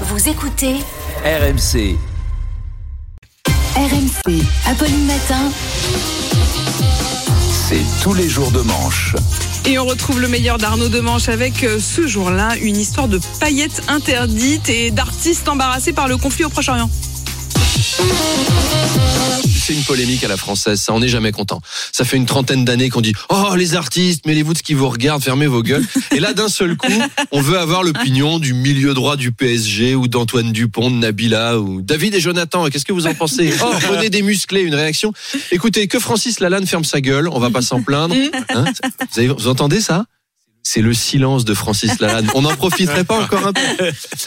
Vous écoutez RMC. RMC. Apolline Matin. C'est tous les jours de manche. Et on retrouve le meilleur d'Arnaud Demanche avec euh, ce jour-là une histoire de paillettes interdites et d'artistes embarrassés par le conflit au Proche-Orient. C'est une polémique à la française, ça on n'est jamais content. Ça fait une trentaine d'années qu'on dit "Oh les artistes, mêlez-vous de ce qui vous regarde, fermez vos gueules." Et là d'un seul coup, on veut avoir l'opinion du milieu droit du PSG ou d'Antoine Dupont, de Nabila ou David et Jonathan. Qu'est-ce que vous en pensez? Oh, prenez des musclés, une réaction. Écoutez, que Francis Lalanne ferme sa gueule, on va pas s'en plaindre. Hein vous, avez- vous entendez ça? C'est le silence de Francis Lalanne. On n'en profiterait pas encore un peu.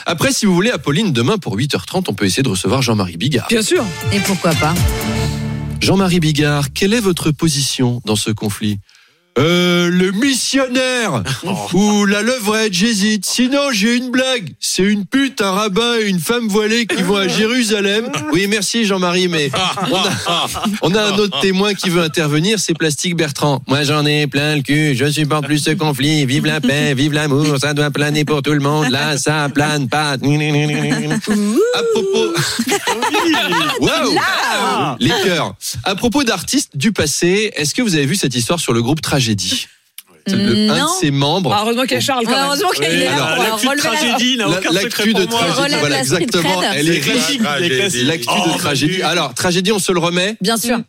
Après, si vous voulez, Apolline, demain pour 8h30, on peut essayer de recevoir Jean-Marie Bigard. Bien sûr. Et pourquoi pas? Jean-Marie Bigard, quelle est votre position dans ce conflit? Euh, le missionnaire ou la levrette, j'hésite. Sinon, j'ai une blague. C'est une pute, un rabbin et une femme voilée qui vont à Jérusalem. Oui, merci Jean-Marie, mais on a, on a un autre témoin qui veut intervenir, c'est Plastique Bertrand. Moi, j'en ai plein le cul. Je supporte plus ce conflit. Vive la paix, vive l'amour. Ça doit planer pour tout le monde. Là, ça plane pas. À propos. Les cœurs. À propos d'artistes du passé, est-ce que vous avez vu cette histoire sur le groupe Tragédie? Le- Un de ses membres. Ah, heureusement qu'il y a Charles quand même. Heureusement qu'il est là L'actu de tragédie n'a La- aucun de pour moi. tragédie, Relève voilà exactement. Elle est classique. L'actu Oh, de tragédie. Alors, tragédie, on se le remet? Bien sûr.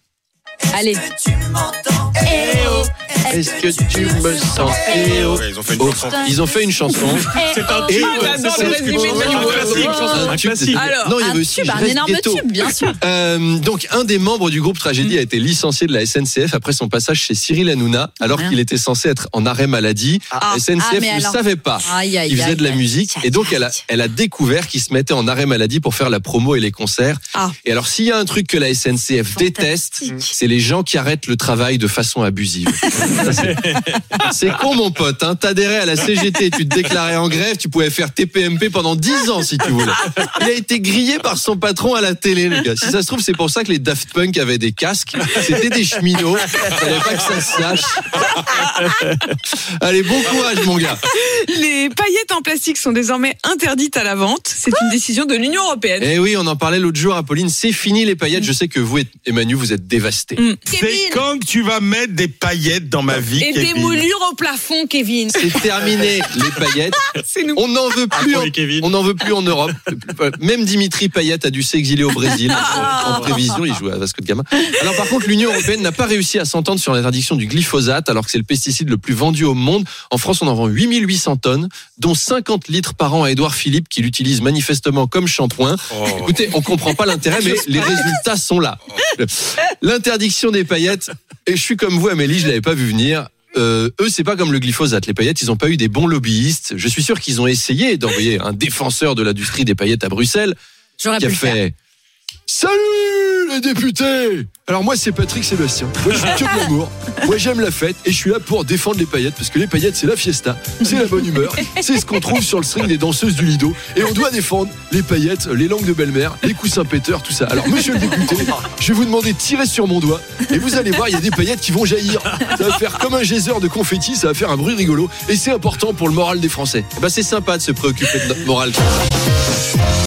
Allez. Est-ce que tu me sens Eh oh. Ils ont fait une Oh, chanson. Ils ont fait une chanson. C'est un Et- tube. un classique. Oh. Alors, non, il y un avait aussi un énorme tube, bien sûr. Euh, donc, un des membres du groupe Tragédie a été licencié de la SNCF après son passage chez Cyril Hanouna, alors qu'il était censé être en arrêt maladie. Ah. La SNCF Ah, mais ne savait pas. Il faisait de la musique et donc a, elle a découvert qu'il se mettait en arrêt maladie pour faire la promo et les concerts. Ah. Et alors s'il y a un truc que la SNCF déteste, c'est les gens qui arrêtent le travail de façon abusive. C'est- c'est con mon pote, hein. t'adhérais à la CGT, tu te déclarais en grève, tu pouvais faire TPMP pendant 10 ans si tu voulais. Il a été grillé par son patron à la télé le gars. Si ça se trouve c'est pour ça que les Daft Punk avaient des casques, c'était des cheminots, fallait pas que ça se sache. Allez bon courage mon gars. les paillettes en plastique sont désormais interdites à la vente. C'est une décision de l'Union européenne. Eh oui, on en parlait l'autre jour, Apolline. C'est fini les paillettes. Je sais que vous et Emmanuel, vous êtes dévastés. Mm. C'est quand que tu vas mettre des paillettes dans ma vie, Et des Kevin moulures au plafond, Kevin. C'est terminé les paillettes. C'est nous. On n'en veut Ah, plus. en- les Kevin. On n'en veut plus en Europe. Même Dimitri Payet a dû s'exiler au Brésil Ah. en prévision. Il joue à Vasco de Gama. Alors par contre, l'Union européenne n'a pas réussi à s'entendre sur l'interdiction du glyphosate, alors que c'est le pesticide le plus vendu au monde. En France, on en vend 8800 tonnes, dont 50 litres par an à Édouard Philippe, qui l'utilise manifestement comme shampoing. Oh. Écoutez, on comprend pas l'intérêt, mais les résultats sont là. L'interdiction des paillettes, et je suis comme vous, Amélie, je l'avais pas vu venir. Euh, eux, c'est pas comme le glyphosate. Les paillettes, ils ont pas eu des bons lobbyistes. Je suis sûr qu'ils ont essayé d'envoyer un défenseur de l'industrie des paillettes à Bruxelles J'aurais qui pu a le faire. fait Salut les Alors moi c'est Patrick Sébastien. Moi je suis que de. Moi j'aime la fête et je suis là pour défendre les paillettes parce que les paillettes c'est la fiesta, c'est la bonne humeur, c'est ce qu'on trouve sur le string des danseuses du Lido et on doit défendre les paillettes, les langues de belle-mère, les coussins péteurs, tout ça. Alors monsieur le député, je vais vous demander de tirer sur mon doigt et vous allez voir il y a des paillettes qui vont jaillir. Ça va faire comme un geyser de confetti, ça va faire un bruit rigolo et c'est important pour le moral des Français. Eh ben c'est sympa de se préoccuper de notre ça.